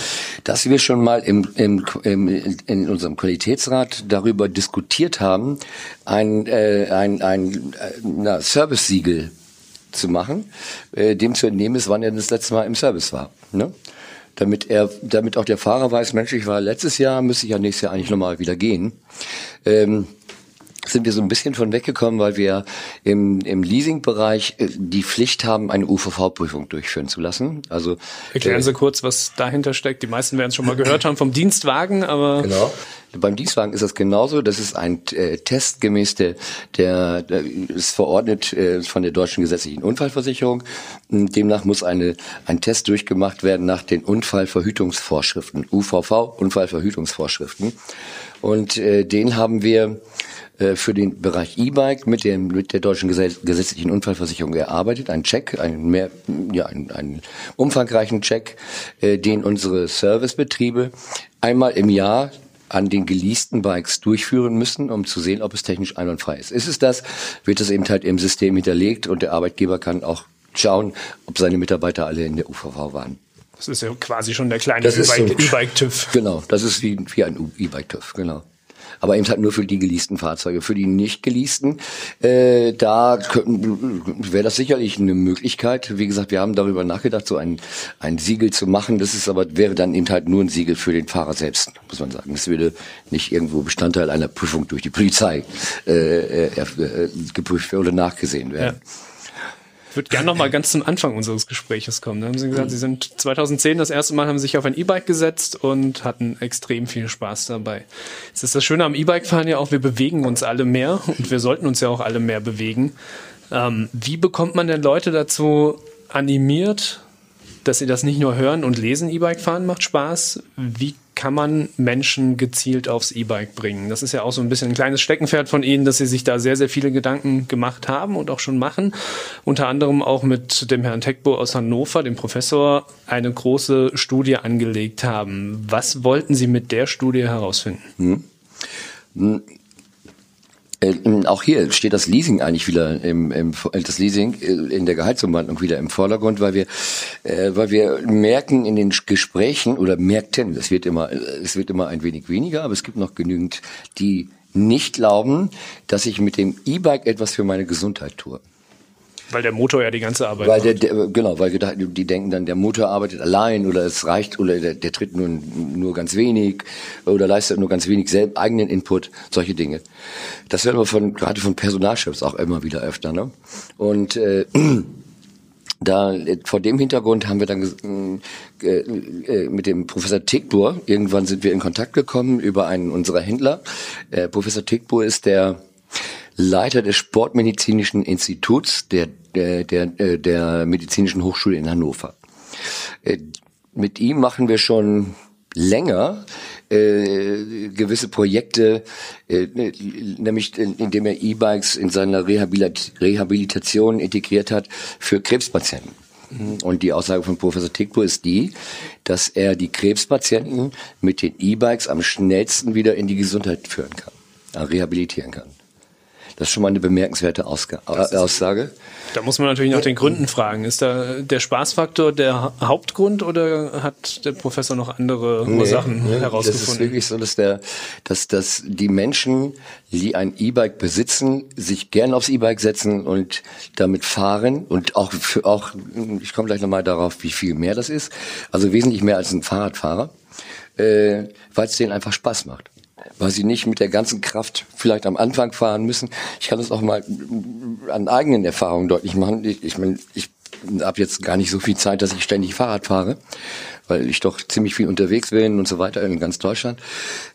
dass wir schon mal im, im, im, in unserem Qualitätsrat darüber diskutiert haben, ein, äh, ein, ein äh, Service-Siegel zu machen, äh, dem zu entnehmen ist, wann er das letzte Mal im Service war. Ne? Damit er, damit auch der Fahrer weiß, Mensch, ich war letztes Jahr, müsste ich ja nächstes Jahr eigentlich nochmal wieder gehen. Ähm, sind wir so ein bisschen von weggekommen, weil wir im, im Leasing-Bereich äh, die Pflicht haben, eine UVV-Prüfung durchführen zu lassen. Also erklären Sie kurz, was dahinter steckt. Die meisten werden es schon mal gehört haben vom Dienstwagen, aber genau. Beim Dienstwagen ist das genauso. Das ist ein äh, Test gemäß der, der, der ist verordnet äh, von der deutschen gesetzlichen Unfallversicherung. Demnach muss eine ein Test durchgemacht werden nach den Unfallverhütungsvorschriften, UVV Unfallverhütungsvorschriften. Und äh, den haben wir äh, für den Bereich E-Bike mit, dem, mit der deutschen gesetzlichen Unfallversicherung erarbeitet. Ein Check, einen, mehr, ja, einen, einen umfangreichen Check, äh, den unsere Servicebetriebe einmal im Jahr an den geleasten Bikes durchführen müssen, um zu sehen, ob es technisch einwandfrei ist. Ist es das, wird es eben halt im System hinterlegt und der Arbeitgeber kann auch schauen, ob seine Mitarbeiter alle in der UVV waren. Das ist ja quasi schon der kleine E-Bike-TÜV. Genau, das ist wie, wie ein E-Bike-TÜV, genau aber eben halt nur für die geleasten Fahrzeuge. Für die nicht geleasten, äh, da wäre das sicherlich eine Möglichkeit. Wie gesagt, wir haben darüber nachgedacht, so ein, ein Siegel zu machen. Das ist aber, wäre dann eben halt nur ein Siegel für den Fahrer selbst, muss man sagen. Das würde nicht irgendwo Bestandteil einer Prüfung durch die Polizei äh, äh, äh geprüft oder nachgesehen werden. Ja. Würde gerne noch mal ganz zum Anfang unseres Gespräches kommen. Da haben Sie gesagt, Sie sind 2010 das erste Mal haben sich auf ein E-Bike gesetzt und hatten extrem viel Spaß dabei. Jetzt ist das Schöne am E-Bike-Fahren ja auch, wir bewegen uns alle mehr und wir sollten uns ja auch alle mehr bewegen. Ähm, wie bekommt man denn Leute dazu animiert, dass sie das nicht nur hören und lesen, E-Bike fahren macht Spaß. Wie kann man Menschen gezielt aufs E-Bike bringen? Das ist ja auch so ein bisschen ein kleines Steckenpferd von Ihnen, dass Sie sich da sehr, sehr viele Gedanken gemacht haben und auch schon machen. Unter anderem auch mit dem Herrn Techbo aus Hannover, dem Professor, eine große Studie angelegt haben. Was wollten Sie mit der Studie herausfinden? Hm. Äh, auch hier steht das Leasing eigentlich wieder im, im das Leasing äh, in der Gehaltsumwandlung wieder im Vordergrund, weil wir äh, weil wir merken in den Gesprächen oder merkten, es wird immer es wird immer ein wenig weniger, aber es gibt noch genügend, die nicht glauben, dass ich mit dem E-Bike etwas für meine Gesundheit tue. Weil der Motor ja die ganze Arbeit weil der, der, Genau, weil die, die denken dann, der Motor arbeitet allein oder es reicht oder der, der tritt nur, nur ganz wenig oder leistet nur ganz wenig selb, eigenen Input, solche Dinge. Das hören wir von, gerade von Personalchefs auch immer wieder öfter. Ne? Und äh, [CLEARS THROAT] da vor dem Hintergrund haben wir dann äh, äh, mit dem Professor Tickbur, irgendwann sind wir in Kontakt gekommen über einen unserer Händler. Äh, Professor Tickbur ist der Leiter des Sportmedizinischen Instituts der, der, der, äh, der Medizinischen Hochschule in Hannover. Äh, mit ihm machen wir schon länger äh, gewisse Projekte, äh, nämlich indem er E-Bikes in seiner Rehabilit Rehabilitation integriert hat für Krebspatienten. Mhm. Und die Aussage von Professor Tickbo ist die, dass er die Krebspatienten mit den E-Bikes am schnellsten wieder in die Gesundheit führen kann, äh, rehabilitieren kann. Das ist schon mal eine bemerkenswerte Ausga äh, Aussage. Da muss man natürlich nach den Gründen fragen. Ist da der Spaßfaktor der Hauptgrund oder hat der Professor noch andere nee, Ursachen nee, herausgefunden? Das ist wirklich so, dass der, dass, dass die Menschen, die ein E-Bike besitzen, sich gern aufs E-Bike setzen und damit fahren und auch für, auch, ich komme gleich nochmal darauf, wie viel mehr das ist. Also wesentlich mehr als ein Fahrradfahrer, äh, weil es denen einfach Spaß macht weil sie nicht mit der ganzen Kraft vielleicht am Anfang fahren müssen. Ich kann das auch mal an eigenen Erfahrungen deutlich machen. Ich, ich meine, ich habe jetzt gar nicht so viel Zeit, dass ich ständig Fahrrad fahre, weil ich doch ziemlich viel unterwegs bin und so weiter in ganz Deutschland.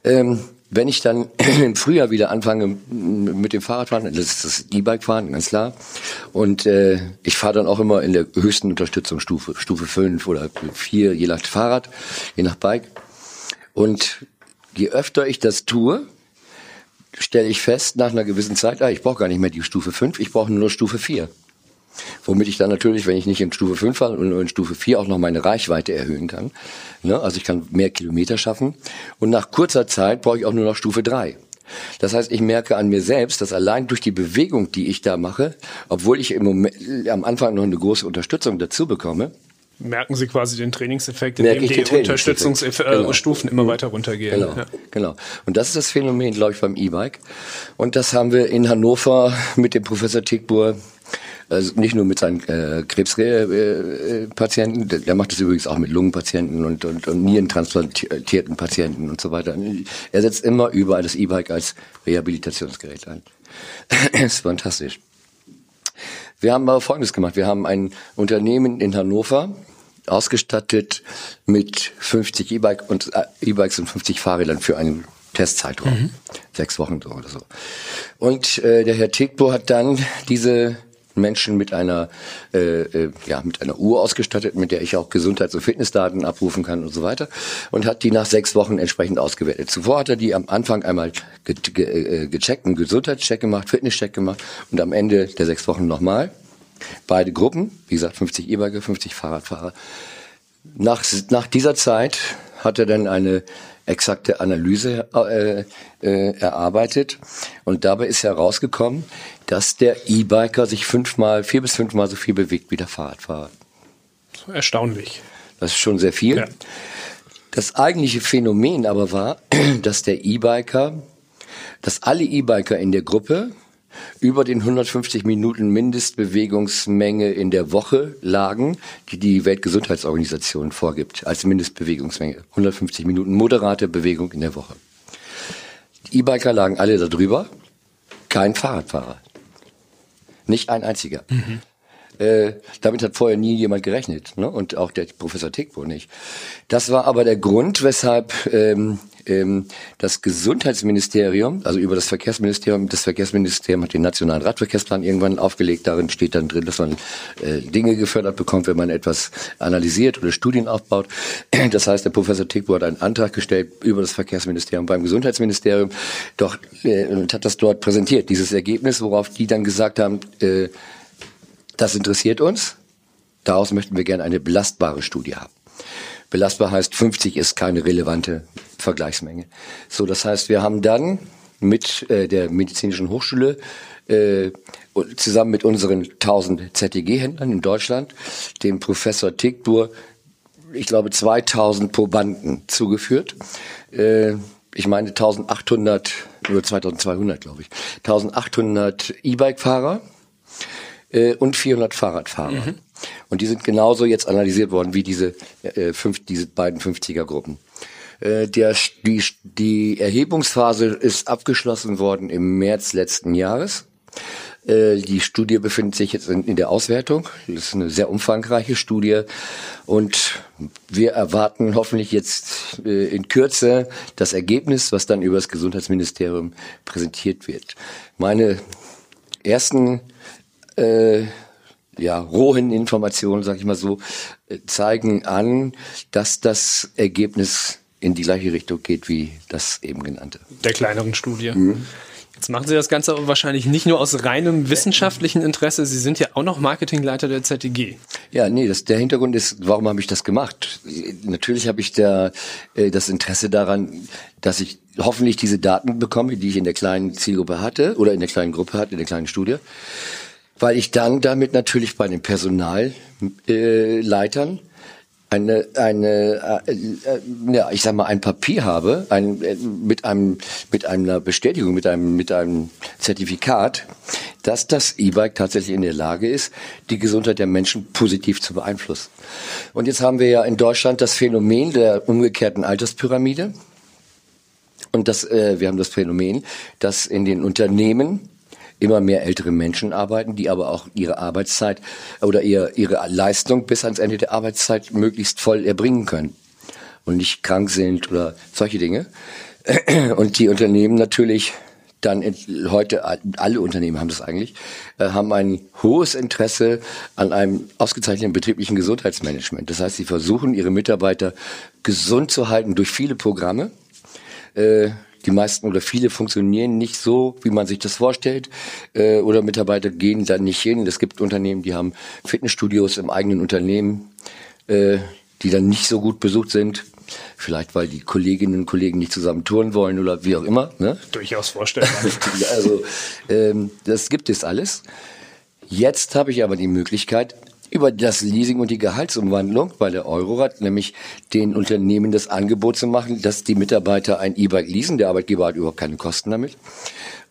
Ähm, wenn ich dann [CLEARS THROAT] im Frühjahr wieder anfange mit dem Fahrradfahren, das ist das E-Bike fahren, ganz klar. Und äh, ich fahre dann auch immer in der höchsten Unterstützungsstufe, Stufe 5 oder 4, je nach Fahrrad, je nach Bike. Und je öfter ich das tue, stelle ich fest nach einer gewissen Zeit, ah, ich brauche gar nicht mehr die Stufe 5, ich brauche nur Stufe 4. Womit ich dann natürlich, wenn ich nicht in Stufe 5 fahre und nur in Stufe 4 auch noch meine Reichweite erhöhen kann. Ne? Also ich kann mehr Kilometer schaffen. Und nach kurzer Zeit brauche ich auch nur noch Stufe 3. Das heißt, ich merke an mir selbst, dass allein durch die Bewegung, die ich da mache, obwohl ich im Moment, am Anfang noch eine große Unterstützung dazu bekomme, merken Sie quasi den Trainingseffekt, indem die Unterstützungsstufen genau. immer weiter runtergehen. Genau, ja. genau. Und das ist das Phänomen, glaube ich, beim E-Bike. Und das haben wir in Hannover mit dem Professor Tickbur also nicht nur mit seinen äh, Krebspatienten, äh, der macht das übrigens auch mit Lungenpatienten und, und, und nierentransplantierten Patienten und so weiter. Er setzt immer überall das E-Bike als Rehabilitationsgerät ein. [LAUGHS] das ist fantastisch. Wir haben aber Folgendes gemacht. Wir haben ein Unternehmen in Hannover, ausgestattet mit 50 E-Bike und äh, E-Bikes und 50 Fahrrädern für einen Testzeitraum. Mhm. Sechs Wochen so oder so. Und äh, der Herr Tegbo hat dann diese Menschen mit einer äh, äh, ja mit einer Uhr ausgestattet, mit der ich auch Gesundheits- und Fitnessdaten abrufen kann und so weiter und hat die nach sechs Wochen entsprechend ausgewertet. Zuvor hat er die am Anfang einmal ge ge äh, gecheckt, einen Gesundheitscheck gemacht, Fitnesscheck gemacht und am Ende der sechs Wochen nochmal. Beide Gruppen, wie gesagt, 50 E-Biker, 50 Fahrradfahrer. Nach, nach dieser Zeit hat er dann eine exakte Analyse äh, äh, erarbeitet und dabei ist herausgekommen, dass der E-Biker sich fünfmal, vier bis fünfmal so viel bewegt wie der Fahrradfahrer. Erstaunlich. Das ist schon sehr viel. Ja. Das eigentliche Phänomen aber war, [CLEARS THROAT] dass der E-Biker, dass alle E-Biker in der Gruppe über den 150 Minuten Mindestbewegungsmenge in der Woche lagen, die die Weltgesundheitsorganisation vorgibt als Mindestbewegungsmenge. 150 Minuten moderate Bewegung in der Woche. Die E-Biker lagen alle darüber, kein Fahrradfahrer. Nicht ein einziger. Mhm. Äh, damit hat vorher nie jemand gerechnet ne? und auch der Professor Tickbo nicht. Das war aber der Grund, weshalb ähm, ähm, das Gesundheitsministerium, also über das Verkehrsministerium, das Verkehrsministerium hat den nationalen Radverkehrsplan irgendwann aufgelegt. Darin steht dann drin, dass man äh, Dinge gefördert bekommt, wenn man etwas analysiert oder Studien aufbaut. [CLEARS THROAT] Das heißt, der Professor Tickbo hat einen Antrag gestellt über das Verkehrsministerium beim Gesundheitsministerium, doch äh, und hat das dort präsentiert, dieses Ergebnis, worauf die dann gesagt haben, äh, das interessiert uns. Daraus möchten wir gerne eine belastbare Studie haben. Belastbar heißt, 50 ist keine relevante Vergleichsmenge. So, das heißt, wir haben dann mit äh, der medizinischen Hochschule äh, zusammen mit unseren 1000 ZTG-Händlern in Deutschland dem Professor Tigbur, ich glaube, 2000 Probanden zugeführt. Äh, ich meine 1800 oder 2200, glaube ich. 1800 E-Bike-Fahrer äh, und 400 Fahrradfahrer. Mhm. Und die sind genauso jetzt analysiert worden wie diese, äh, fünf, diese beiden 50er-Gruppen. Äh, der, die, die Erhebungsphase ist abgeschlossen worden im März letzten Jahres. Äh, die Studie befindet sich jetzt in, in, der Auswertung. Das ist eine sehr umfangreiche Studie und wir erwarten hoffentlich jetzt äh, in Kürze das Ergebnis, was dann über das Gesundheitsministerium präsentiert wird. Meine ersten äh, ja, rohen Informationen, sag ich mal so, äh, zeigen an, dass das Ergebnis in die gleiche Richtung geht wie das eben genannte. Der kleineren Studie. Mhm. Jetzt machen Sie das Ganze aber wahrscheinlich nicht nur aus reinem wissenschaftlichen Interesse, Sie sind ja auch noch Marketingleiter der ZTG. Ja, nee, das, der Hintergrund ist, warum habe ich das gemacht? Natürlich habe ich da, äh, das Interesse daran, dass ich hoffentlich diese Daten bekomme, die ich in der kleinen Zielgruppe hatte oder in der kleinen Gruppe hatte, in der kleinen Studie, weil ich dann damit natürlich bei den Personalleitern äh, eine, eine äh, äh, ja, ich sag mal, ein Papier habe, ein, äh, mit einem, mit einer Bestätigung, mit einem, mit einem Zertifikat, dass das E-Bike tatsächlich in der Lage ist, die Gesundheit der Menschen positiv zu beeinflussen. Und jetzt haben wir ja in Deutschland das Phänomen der umgekehrten Alterspyramide. Und das, äh, wir haben das Phänomen, dass in den Unternehmen immer mehr ältere Menschen arbeiten, die aber auch ihre Arbeitszeit oder ihr, ihre Leistung bis ans Ende der Arbeitszeit möglichst voll erbringen können und nicht krank sind oder solche Dinge. Und die Unternehmen natürlich dann heute alle Unternehmen haben das eigentlich, äh, haben ein hohes Interesse an einem ausgezeichneten betrieblichen Gesundheitsmanagement. Das heißt, sie versuchen ihre Mitarbeiter gesund zu halten durch viele Programme. Äh, die meisten oder viele funktionieren nicht so, wie man sich das vorstellt. Äh, oder Mitarbeiter gehen dann nicht hin. Es gibt Unternehmen, die haben Fitnessstudios im eigenen Unternehmen, äh, die dann nicht so gut besucht sind. Vielleicht, weil die Kolleginnen und Kollegen nicht zusammen touren wollen oder wie auch immer. Ne? Durchaus vorstellbar. [LAUGHS] also ähm, das gibt es alles. Jetzt habe ich aber die Möglichkeit, über das Leasing und die Gehaltsumwandlung bei der Eurorat, nämlich den Unternehmen das Angebot zu machen, dass die Mitarbeiter ein E-Bike leasen, der Arbeitgeber hat überhaupt keine Kosten damit,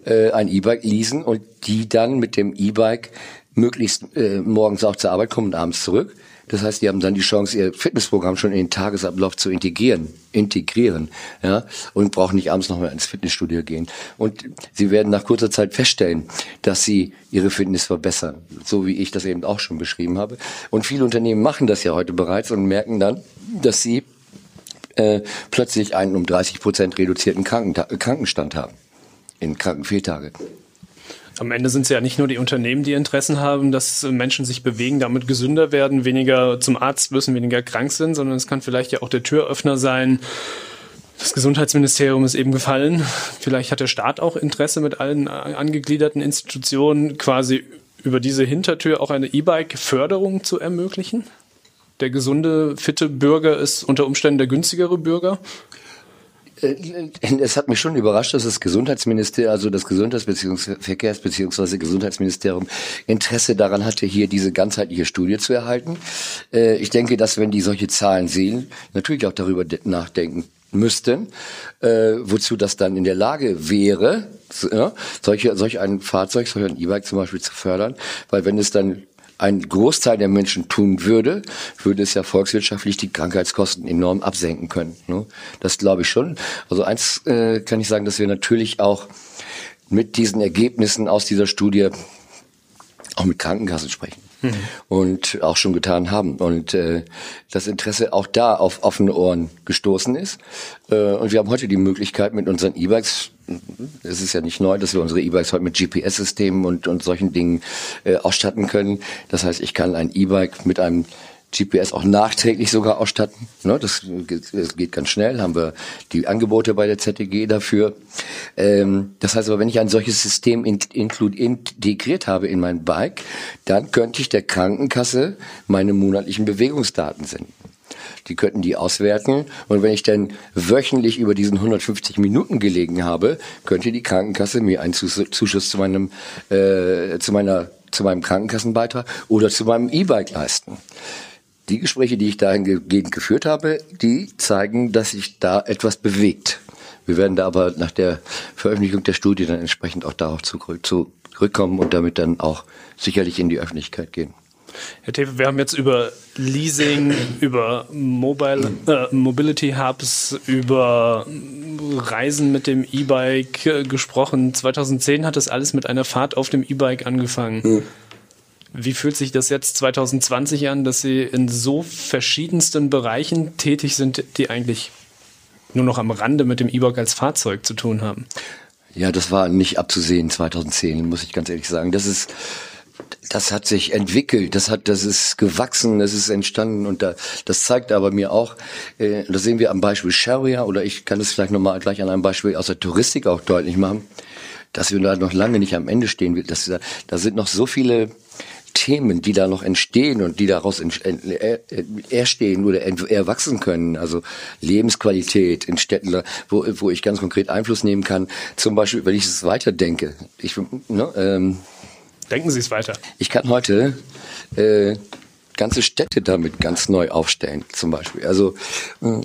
äh, ein E-Bike leasen und die dann mit dem E-Bike möglichst äh, morgens auch zur Arbeit kommen und abends zurück das heißt, die haben dann die Chance, ihr Fitnessprogramm schon in den Tagesablauf zu integrieren, integrieren, ja, und brauchen nicht abends noch mal ins Fitnessstudio gehen. Und sie werden nach kurzer Zeit feststellen, dass sie ihre Fitness verbessern, so wie ich das eben auch schon beschrieben habe. Und viele Unternehmen machen das ja heute bereits und merken dann, dass sie äh, plötzlich einen um 30 Prozent reduzierten Krankenstand haben in Krankenfehltage. Am Ende sind es ja nicht nur die Unternehmen, die Interessen haben, dass Menschen sich bewegen, damit gesünder werden, weniger zum Arzt müssen, weniger krank sind, sondern es kann vielleicht ja auch der Türöffner sein. Das Gesundheitsministerium ist eben gefallen. Vielleicht hat der Staat auch Interesse mit allen angegliederten Institutionen quasi über diese Hintertür auch eine E-Bike-Förderung zu ermöglichen. Der gesunde, fitte Bürger ist unter Umständen der günstigere Bürger. Äh, es hat mich schon überrascht, dass das Gesundheitsministerium, also das Gesundheits- bzw. Verkehrs- bzw. Gesundheitsministerium Interesse daran hatte, hier diese ganzheitliche Studie zu erhalten. Äh, ich denke, dass wenn die solche Zahlen sehen, natürlich auch darüber nachdenken müssten, äh, wozu das dann in der Lage wäre, solche, solch ein Fahrzeug, solch ein E-Bike zum Beispiel zu fördern, weil wenn es dann ein Großteil der Menschen tun würde, würde es ja volkswirtschaftlich die Krankheitskosten enorm absenken können. Ne? Das glaube ich schon. Also eins äh, kann ich sagen, dass wir natürlich auch mit diesen Ergebnissen aus dieser Studie auch mit Krankenkassen sprechen. Mhm. Und auch schon getan haben. Und äh, das Interesse auch da auf offene Ohren gestoßen ist. Äh, und wir haben heute die Möglichkeit mit unseren E-Bikes, es ist ja nicht neu, dass wir unsere E-Bikes heute mit GPS-Systemen und, und solchen Dingen äh, ausstatten können. Das heißt, ich kann ein E-Bike mit einem GPS auch nachträglich sogar ausstatten. Ne, das, das, geht ganz schnell, haben wir die Angebote bei der ZTG dafür. Ähm, das heißt aber, wenn ich ein solches System in, integriert habe in mein Bike, dann könnte ich der Krankenkasse meine monatlichen Bewegungsdaten senden. Die könnten die auswerten und wenn ich dann wöchentlich über diesen 150 Minuten gelegen habe, könnte die Krankenkasse mir einen Zuschuss zu meinem äh, zu meiner zu meinem Krankenkassenbeitrag oder zu meinem E-Bike leisten. Die Gespräche, die ich dahingehend geführt habe, die zeigen, dass sich da etwas bewegt. Wir werden da aber nach der Veröffentlichung der Studie dann entsprechend auch darauf zurückkommen und damit dann auch sicherlich in die Öffentlichkeit gehen. Herr Tefe, wir haben jetzt über Leasing, über Mobile, äh, Mobility Hubs, über Reisen mit dem E-Bike äh, gesprochen. 2010 hat das alles mit einer Fahrt auf dem E-Bike angefangen. Mhm. Wie fühlt sich das jetzt 2020 an, dass Sie in so verschiedensten Bereichen tätig sind, die eigentlich nur noch am Rande mit dem E-Bike als Fahrzeug zu tun haben? Ja, das war nicht abzusehen 2010, muss ich ganz ehrlich sagen. Das ist das hat sich entwickelt, das hat, das ist gewachsen, das ist entstanden und da, das zeigt aber mir auch, äh, das sehen wir am Beispiel Sharia oder ich kann es vielleicht nochmal gleich an einem Beispiel aus der Touristik auch deutlich machen dass wir da noch lange nicht am Ende stehen. Dass da, da sind noch so viele Themen, die da noch entstehen und die daraus erstehen oder erwachsen können. Also Lebensqualität in Städten, wo, wo ich ganz konkret Einfluss nehmen kann. Zum Beispiel, wenn ich es weiterdenke. Ich, ne, ähm, Denken Sie es weiter. Ich kann heute äh, ganze Städte damit ganz neu aufstellen, zum Beispiel. Also äh,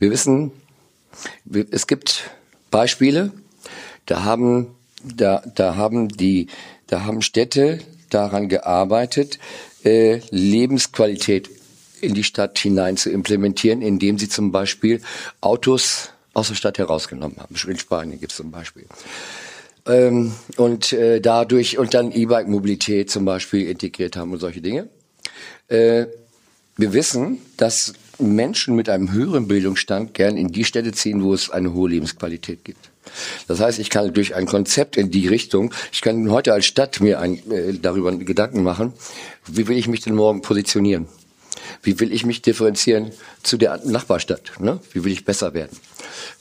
wir wissen, es gibt Beispiele, da haben, da, da haben die, da haben Städte daran gearbeitet, äh, Lebensqualität in die Stadt hinein zu implementieren, indem sie zum Beispiel Autos aus der Stadt herausgenommen haben. In Spanien gibt es zum Beispiel. Ähm, und äh, dadurch und dann E-Bike-Mobilität zum Beispiel integriert haben und solche Dinge. Äh, wir wissen, dass Menschen mit einem höheren Bildungsstand gern in die Städte ziehen, wo es eine hohe Lebensqualität gibt. Das heißt, ich kann durch ein Konzept in die Richtung, ich kann heute als Stadt mir ein, äh, darüber Gedanken machen, wie will ich mich denn morgen positionieren? Wie will ich mich differenzieren zu der Nachbarstadt? Ne? Wie will ich besser werden?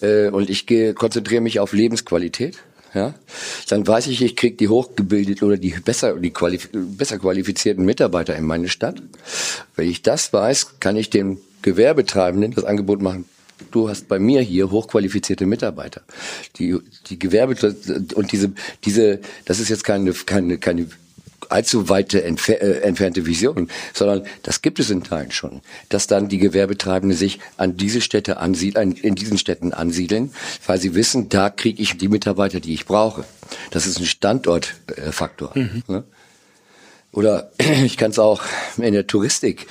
Äh, und ich gehe, konzentriere mich auf Lebensqualität. Ja, dann weiß ich, ich kriege die hochgebildeten oder die besser, die qualif besser qualifizierten Mitarbeiter in meine Stadt. Wenn ich das weiß, kann ich den Gewerbetreibenden das Angebot machen, du hast bei mir hier hochqualifizierte Mitarbeiter. Die, die Gewerbe und diese, diese, das ist jetzt keine, keine, keine allzu weite entfer äh, entfernte Vision, sondern das gibt es in Teilen schon, dass dann die Gewerbetreibenden sich an diese Städte ansiedeln, in diesen Städten ansiedeln, weil sie wissen, da kriege ich die Mitarbeiter, die ich brauche. Das ist ein Standortfaktor. Mhm. Ne? Oder [CLEARS THROAT] ich kann es auch in der Touristik.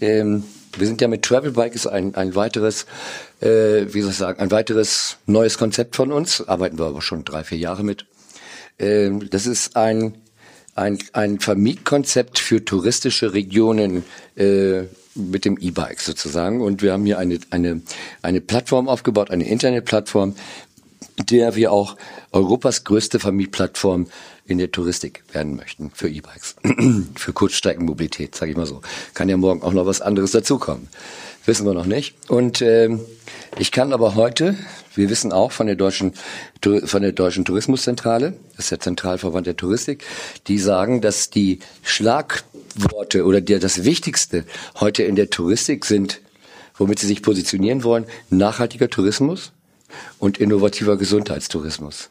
Ähm, wir sind ja mit Travelbike ist ein, ein weiteres, äh, wie soll ich sagen, ein weiteres neues Konzept von uns. Arbeiten wir aber schon drei, vier Jahre mit. Ähm, das ist ein, ein, ein Vermietkonzept für touristische Regionen äh, mit dem E-Bike sozusagen. Und wir haben hier eine, eine, eine Plattform aufgebaut, eine Internetplattform, der wir auch Europas größte Vermietplattform in der Touristik werden möchten für E-Bikes, [CLEARS THROAT] für Kurzstreckenmobilität, sage ich mal so. Kann ja morgen auch noch was anderes dazukommen. Wissen wir noch nicht. Und ähm, ich kann aber heute, wir wissen auch von der deutschen von der deutschen Tourismuszentrale, das ist der Zentralverband der Touristik, die sagen, dass die Schlagworte oder der, das Wichtigste heute in der Touristik sind, womit sie sich positionieren wollen, nachhaltiger Tourismus und innovativer Gesundheitstourismus.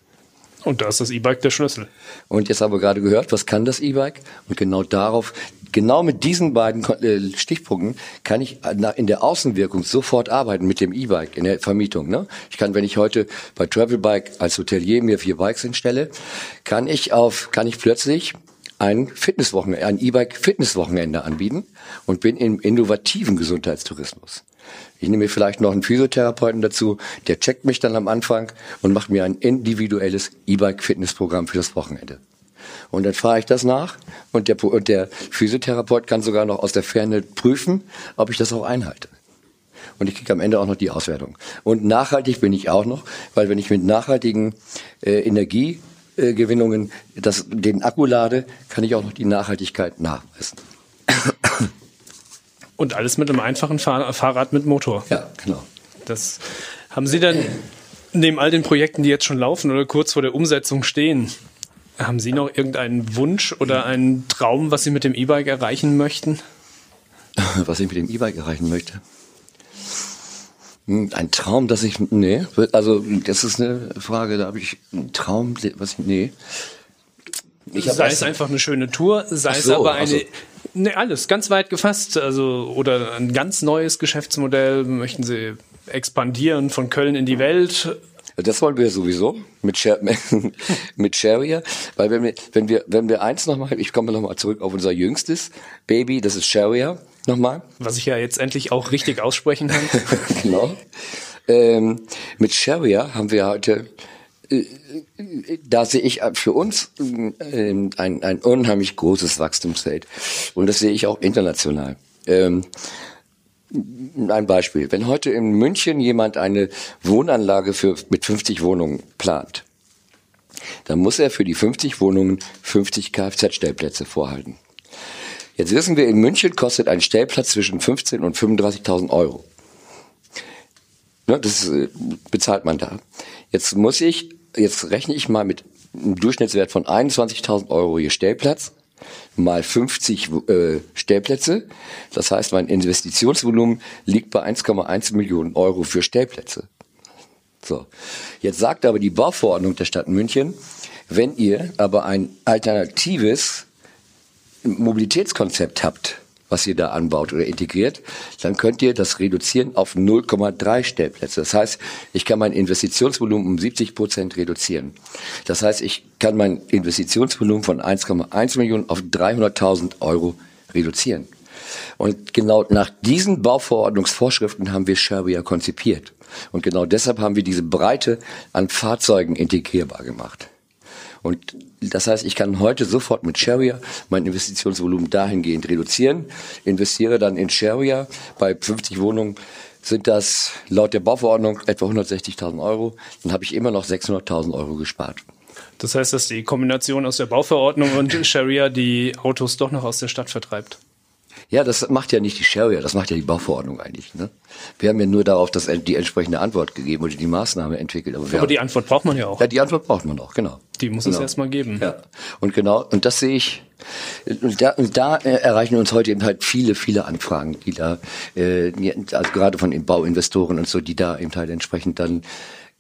Und da ist das E-Bike der Schlüssel. Und jetzt haben wir gerade gehört, was kann das E-Bike? Und genau darauf, genau mit diesen beiden äh, Stichpunkten kann ich in der Außenwirkung sofort arbeiten mit dem E-Bike in der Vermietung. Ne? Ich kann, wenn ich heute bei Travelbike als Hotelier mir vier Bikes hinstelle, kann ich auf, kann ich plötzlich ein Fitnesswochenende, ein E-Bike Fitnesswochenende anbieten und bin im innovativen Gesundheitstourismus. Ich nehme vielleicht noch einen Physiotherapeuten dazu, der checkt mich dann am Anfang und macht mir ein individuelles E-Bike-Fitnessprogramm für das Wochenende. Und dann fahre ich das nach und der, und der Physiotherapeut kann sogar noch aus der Ferne prüfen, ob ich das auch einhalte. Und ich kriege am Ende auch noch die Auswertung. Und nachhaltig bin ich auch noch, weil wenn ich mit nachhaltigen äh, Energiegewinnungen äh, den Akku lade, kann ich auch noch die Nachhaltigkeit nachweisen. Und alles mit einem einfachen Fahr Fahrrad mit Motor. Ja, genau. Das haben Sie dann neben all den Projekten, die jetzt schon laufen oder kurz vor der Umsetzung stehen, haben Sie noch irgendeinen Wunsch oder einen Traum, was Sie mit dem E-Bike erreichen möchten? [LAUGHS] Was ich mit dem E-Bike erreichen möchte? Hm, ein Traum, dass ich, nee, also das ist eine Frage, da habe ich einen Traum, was ich, nee. Sei es einfach eine schöne Tour, sei so, es aber eine, also. ne, alles, ganz weit gefasst, also, oder ein ganz neues Geschäftsmodell, möchten Sie expandieren von Köln in die Welt? Das wollen wir sowieso mit, Sher [LAUGHS] mit Sharia, weil wenn wir, wenn wir, wenn wir eins nochmal, ich komme nochmal zurück auf unser jüngstes Baby, das ist Sharia, nochmal. Was ich ja jetzt endlich auch richtig aussprechen kann. [LAUGHS] genau. Ähm, mit Sharia haben wir heute da sehe ich für uns äh, ein, ein unheimlich großes Wachstumsfeld. Und das sehe ich auch international. Ähm, ein Beispiel. Wenn heute in München jemand eine Wohnanlage für, mit 50 Wohnungen plant, dann muss er für die 50 Wohnungen 50 Kfz-Stellplätze vorhalten. Jetzt wissen wir, in München kostet ein Stellplatz zwischen 15 und 35.000 Euro. Ne, das äh, bezahlt man da. Jetzt muss ich jetzt rechne ich mal mit einem Durchschnittswert von 21.000 Euro je Stellplatz mal 50 äh, Stellplätze. Das heißt, mein Investitionsvolumen liegt bei 1,1 Millionen Euro für Stellplätze. So. Jetzt sagt aber die Bauverordnung der Stadt München, wenn ihr aber ein alternatives Mobilitätskonzept habt, was ihr da anbaut oder integriert, dann könnt ihr das reduzieren auf 0,3 Stellplätze. Das heißt, ich kann mein Investitionsvolumen um 70 Prozent reduzieren. Das heißt, ich kann mein Investitionsvolumen von 1,1 Millionen auf 300.000 Euro reduzieren. Und genau nach diesen Bauverordnungsvorschriften haben wir Sharia konzipiert. Und genau deshalb haben wir diese Breite an Fahrzeugen integrierbar gemacht. Und das heißt, ich kann heute sofort mit Sharia mein Investitionsvolumen dahingehend reduzieren, investiere dann in Sharia. Bei 50 Wohnungen sind das laut der Bauverordnung etwa 160.000 Euro. Dann habe ich immer noch 600.000 Euro gespart. Das heißt, dass die Kombination aus der Bauverordnung und Sharia die Autos doch noch aus der Stadt vertreibt. Ja, das macht ja nicht die Sharia, das macht ja die Bauverordnung eigentlich. Ne? Wir haben ja nur darauf das, die entsprechende Antwort gegeben oder die Maßnahme entwickelt. Aber, aber die Antwort braucht man ja auch. Ja, die Antwort braucht man auch, genau. Die muss genau. es erstmal geben. Ja, und genau, und das sehe ich, und da, und da äh, erreichen uns heute eben halt viele, viele Anfragen, die da, äh, also gerade von den Bauinvestoren und so, die da eben halt entsprechend dann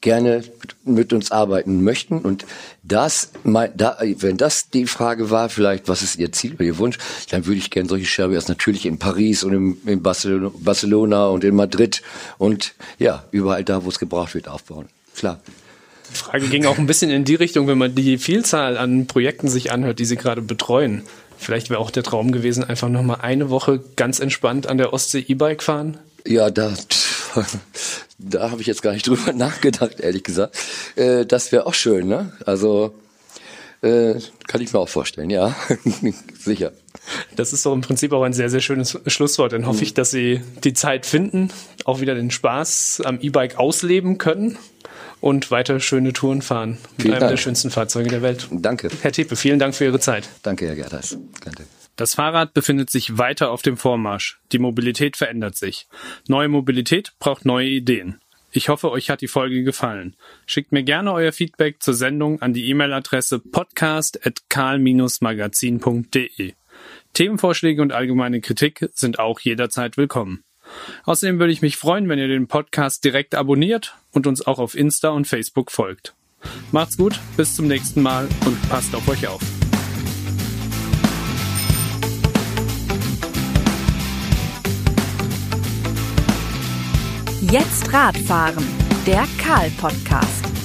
gerne mit uns arbeiten möchten. Und das, da, wenn das die Frage war, vielleicht, was ist Ihr Ziel oder Ihr Wunsch, dann würde ich gerne solche Sherbias natürlich in Paris und in, in Barcelona und in Madrid und ja, überall da, wo es gebraucht wird, aufbauen. Klar. Die Frage ging auch ein bisschen in die Richtung, wenn man die Vielzahl an Projekten sich anhört, die Sie gerade betreuen. Vielleicht wäre auch der Traum gewesen, einfach nochmal eine Woche ganz entspannt an der Ostsee E-Bike fahren. Ja, da, da habe ich jetzt gar nicht drüber [LAUGHS] nachgedacht, ehrlich gesagt. Äh, das wäre auch schön, ne? Also äh, kann ich mir auch vorstellen, ja, [LAUGHS] sicher. Das ist doch im Prinzip auch ein sehr, sehr schönes Schlusswort. Dann hoffe mhm. ich, dass Sie die Zeit finden, auch wieder den Spaß am E-Bike ausleben können und weiter schöne Touren fahren mit vielen einem Dank. der schönsten Fahrzeuge der Welt. Danke. Herr Tepe, vielen Dank für Ihre Zeit. Danke, Herr Gerdas. Danke. Das Fahrrad befindet sich weiter auf dem Vormarsch. Die Mobilität verändert sich. Neue Mobilität braucht neue Ideen. Ich hoffe, euch hat die Folge gefallen. Schickt mir gerne euer Feedback zur Sendung an die E-Mail-Adresse podcast.karl-magazin.de. Themenvorschläge und allgemeine Kritik sind auch jederzeit willkommen. Außerdem würde ich mich freuen, wenn ihr den Podcast direkt abonniert und uns auch auf Insta und Facebook folgt. Macht's gut, bis zum nächsten Mal und passt auf euch auf. Jetzt Radfahren, der Karl-Podcast.